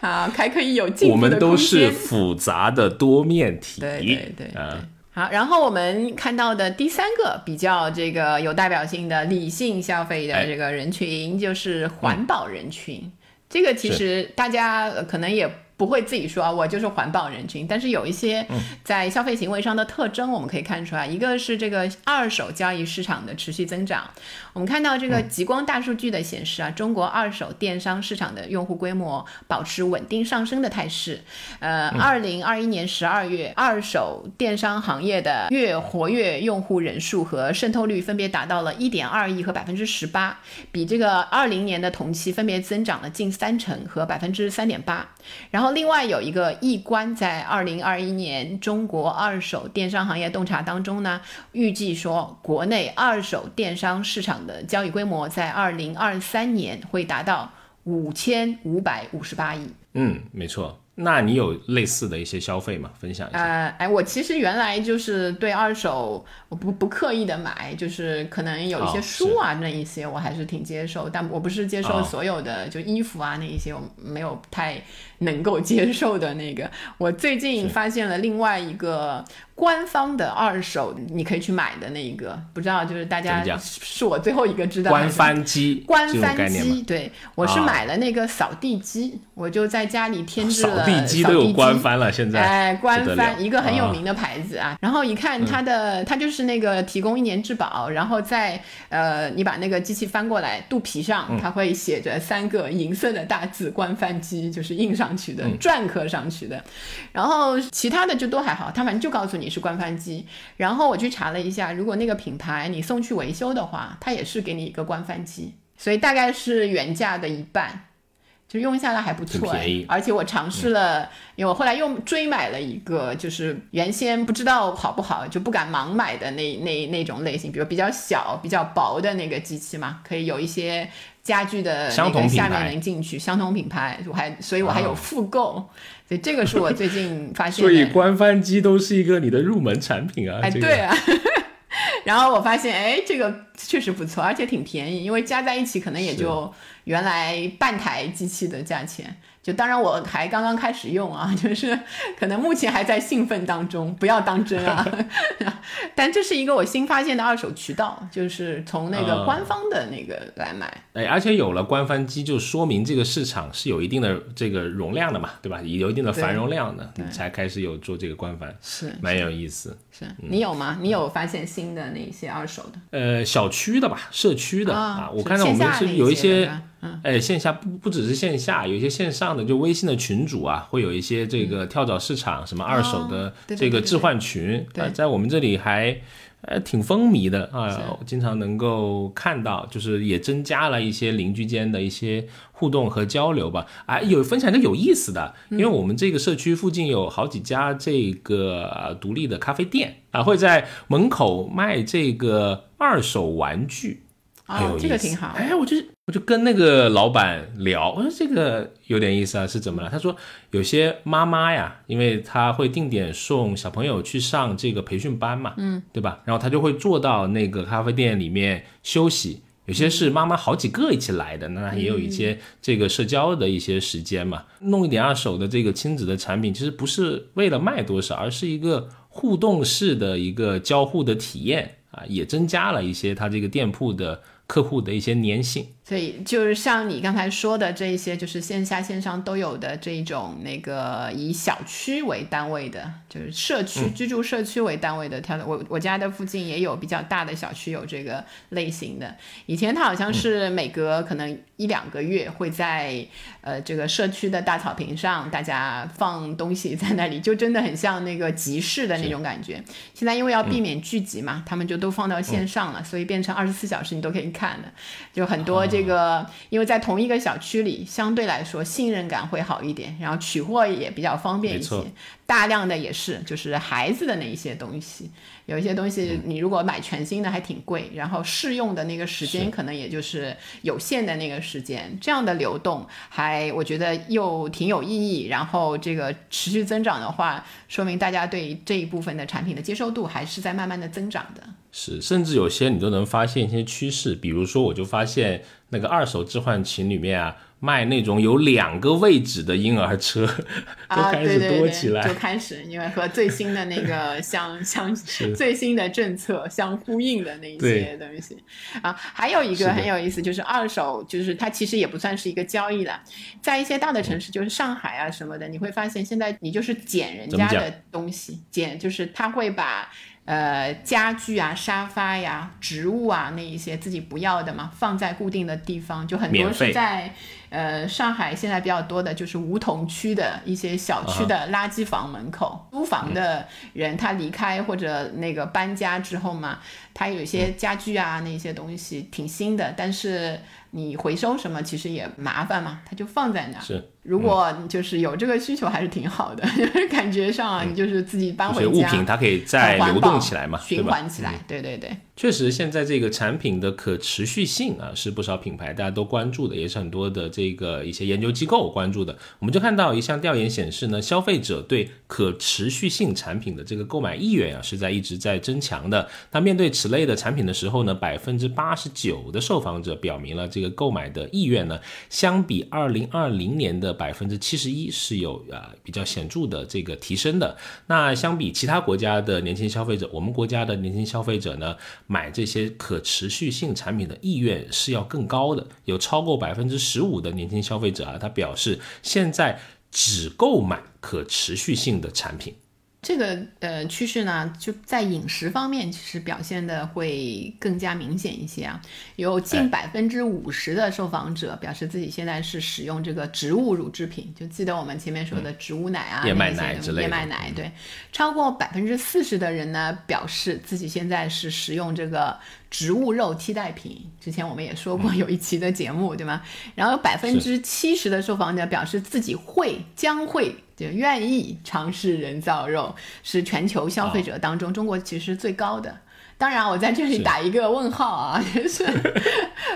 啊，还可以有进步我们都是复杂的多面体，对对对，嗯。好，然后我们看到的第三个比较这个有代表性的理性消费的这个人群，就是环保人群。这个其实大家可能也。不会自己说啊，我就是环保人群。但是有一些在消费行为上的特征，我们可以看出来，一个是这个二手交易市场的持续增长。我们看到这个极光大数据的显示啊，中国二手电商市场的用户规模保持稳定上升的态势。呃，二零二一年十二月，二手电商行业的月活跃用户人数和渗透率分别达到了一点二亿和百分之十八，比这个二零年的同期分别增长了近三成和百分之三点八。然后。另外有一个易观在二零二一年中国二手电商行业洞察当中呢，预计说国内二手电商市场的交易规模在二零二三年会达到五千五百五十八亿。嗯，没错。那你有类似的一些消费吗？分享一下。呃，哎，我其实原来就是对二手，我不不刻意的买，就是可能有一些书啊那一些，我还是挺接受。但我不是接受所有的，就衣服啊那一些，我没有太能够接受的那个。我最近发现了另外一个。官方的二手你可以去买的那一个，不知道就是大家是我最后一个知道。官翻机，官翻机，对我是买了那个扫地机，我就在家里添置了。扫地机都有官翻了，现在哎，官翻一个很有名的牌子啊。然后一看它的，它就是那个提供一年质保，然后在呃，你把那个机器翻过来，肚皮上它会写着三个银色的大字“官翻机”，就是印上去的，篆刻上去的。然后其他的就都还好，它反正就告诉你。是官方机，然后我去查了一下，如果那个品牌你送去维修的话，它也是给你一个官方机，所以大概是原价的一半，就用下来还不错，而且我尝试了，因为我后来又追买了一个，就是原先不知道好不好，就不敢盲买的那那那种类型，比如比较小、比较薄的那个机器嘛，可以有一些家具的那个下面能进去，相同品牌，我还所以我还有复购。所以这个是我最近 发现，所以官方机都是一个你的入门产品啊。哎，对啊。然后我发现，哎，这个确实不错，而且挺便宜，因为加在一起可能也就原来半台机器的价钱。就当然我还刚刚开始用啊，就是可能目前还在兴奋当中，不要当真啊。但这是一个我新发现的二手渠道，就是从那个官方的那个来买。哎，而且有了官方机，就说明这个市场是有一定的这个容量的嘛，对吧？有一定的繁荣量的，你才开始有做这个官方，是蛮有意思。是你有吗？你有发现新的那些二手的？呃，小区的吧，社区的啊，我看到我们是有一些。哎，线下不不只是线下，有一些线上的，就微信的群主啊，会有一些这个跳蚤市场什么二手的这个置换群，在我们这里还呃挺风靡的啊，经常能够看到，就是也增加了一些邻居间的一些互动和交流吧。啊，有分享一个有意思的，因为我们这个社区附近有好几家这个独立的咖啡店啊，会在门口卖这个二手玩具。哦，这个挺好。哎，我就我就跟那个老板聊，我说这个有点意思啊，是怎么了？他说有些妈妈呀，因为他会定点送小朋友去上这个培训班嘛，嗯，对吧？然后他就会坐到那个咖啡店里面休息。有些是妈妈好几个一起来的，那也有一些这个社交的一些时间嘛，弄一点二手的这个亲子的产品，其实不是为了卖多少，而是一个互动式的一个交互的体验啊，也增加了一些他这个店铺的。客户的一些粘性。所以就是像你刚才说的这一些，就是线下线上都有的这一种那个以小区为单位的，就是社区居住社区为单位的跳的。我我家的附近也有比较大的小区有这个类型的。以前它好像是每隔可能一两个月会在呃这个社区的大草坪上，大家放东西在那里，就真的很像那个集市的那种感觉。现在因为要避免聚集嘛，他们就都放到线上了，所以变成二十四小时你都可以看的，就很多。这个，因为在同一个小区里，相对来说信任感会好一点，然后取货也比较方便一些。大量的也是，就是孩子的那一些东西，有一些东西你如果买全新的还挺贵，然后试用的那个时间可能也就是有限的那个时间，这样的流动还我觉得又挺有意义。然后这个持续增长的话，说明大家对这一部分的产品的接受度还是在慢慢的增长的。是，甚至有些你都能发现一些趋势，比如说我就发现那个二手置换群里面啊，卖那种有两个位置的婴儿车，都开始多起来，就开始，因为和最新的那个 相相最新的政策相呼应的那一些东西啊，还有一个很有意思，就是二手，就是它其实也不算是一个交易了，在一些大的城市，就是上海啊什么的，你会发现现在你就是捡人家的东西，捡就是他会把。呃，家具啊、沙发呀、植物啊，那一些自己不要的嘛，放在固定的地方，就很多是在呃上海现在比较多的就是梧桐区的一些小区的垃圾房门口，租房的人他离开或者那个搬家之后嘛，他有一些家具啊那些东西挺新的，但是。你回收什么其实也麻烦嘛，他就放在那儿。是，如果就是有这个需求，还是挺好的。就是 感觉上啊，你就是自己搬回家，物品它可以再流动起来嘛，循环起来。对对对。确实，现在这个产品的可持续性啊，是不少品牌大家都关注的，也是很多的这个一些研究机构关注的。我们就看到一项调研显示呢，消费者对可持续性产品的这个购买意愿啊，是在一直在增强的。那面对此类的产品的时候呢，百分之八十九的受访者表明了这个购买的意愿呢，相比二零二零年的百分之七十一是有啊比较显著的这个提升的。那相比其他国家的年轻消费者，我们国家的年轻消费者呢？买这些可持续性产品的意愿是要更高的，有超过百分之十五的年轻消费者啊，他表示现在只购买可持续性的产品。这个呃趋势呢，就在饮食方面其实表现的会更加明显一些啊。有近百分之五十的受访者表示自己现在是使用这个植物乳制品，就记得我们前面说的植物奶啊，燕麦奶之类的。燕麦奶对，超过百分之四十的人呢表示自己现在是使用这个植物肉替代品。之前我们也说过有一期的节目对吗？然后有百分之七十的受访者表示自己会将会。就愿意尝试人造肉，是全球消费者当中中国其实最高的。当然，我在这里打一个问号啊，就是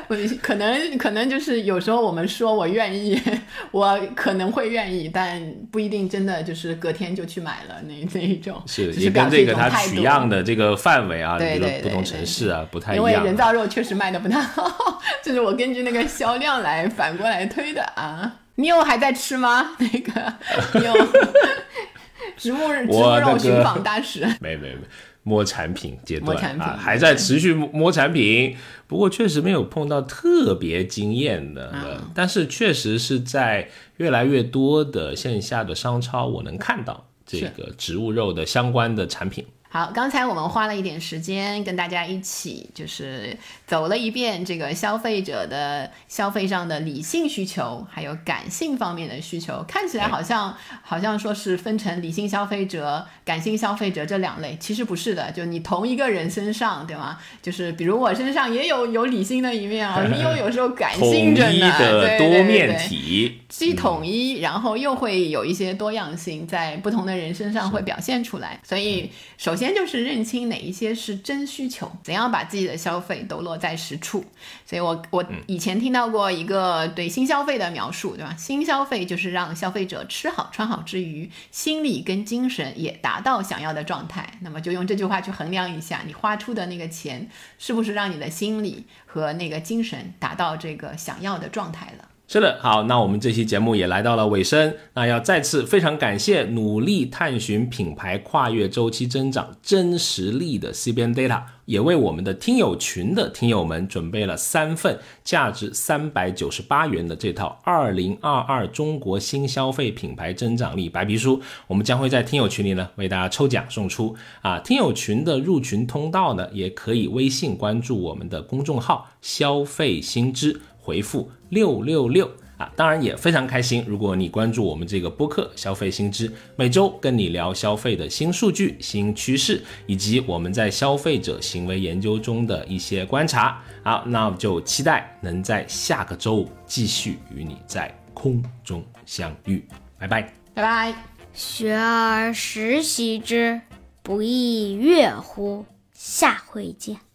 我可能可能就是有时候我们说我愿意，我可能会愿意，但不一定真的就是隔天就去买了那那一种。是，也跟这个它取样的这个范围啊，不同城市啊不太一样。因为人造肉确实卖的不太好，就是我根据那个销量来反过来推的啊。你有还在吃吗？那个你有 植物植物肉寻访大使？没没没，摸产品阶段啊，还在持续摸产品。不过确实没有碰到特别惊艳的，但是确实是在越来越多的线下的商超，我能看到这个植物肉的相关的产品。好，刚才我们花了一点时间跟大家一起，就是走了一遍这个消费者的消费上的理性需求，还有感性方面的需求。看起来好像好像说是分成理性消费者、感性消费者这两类，其实不是的。就你同一个人身上，对吗？就是比如我身上也有有理性的一面啊，你有有时候感性着呢，对多面体，既统一，然后又会有一些多样性，在不同的人身上会表现出来。所以首先。先就是认清哪一些是真需求，怎样把自己的消费都落在实处。所以我我以前听到过一个对新消费的描述，对吧？新消费就是让消费者吃好穿好之余，心理跟精神也达到想要的状态。那么就用这句话去衡量一下，你花出的那个钱是不是让你的心理和那个精神达到这个想要的状态了。是的，好，那我们这期节目也来到了尾声。那要再次非常感谢努力探寻品牌跨越周期增长真实力的 CBN Data，也为我们的听友群的听友们准备了三份价值三百九十八元的这套二零二二中国新消费品牌增长力白皮书。我们将会在听友群里呢为大家抽奖送出啊，听友群的入群通道呢也可以微信关注我们的公众号消费新知。回复六六六啊，当然也非常开心。如果你关注我们这个播客《消费新知》，每周跟你聊消费的新数据、新趋势，以及我们在消费者行为研究中的一些观察。好，那我们就期待能在下个周五继续与你在空中相遇。拜拜，拜拜。学而时习之，不亦说乎？下回见。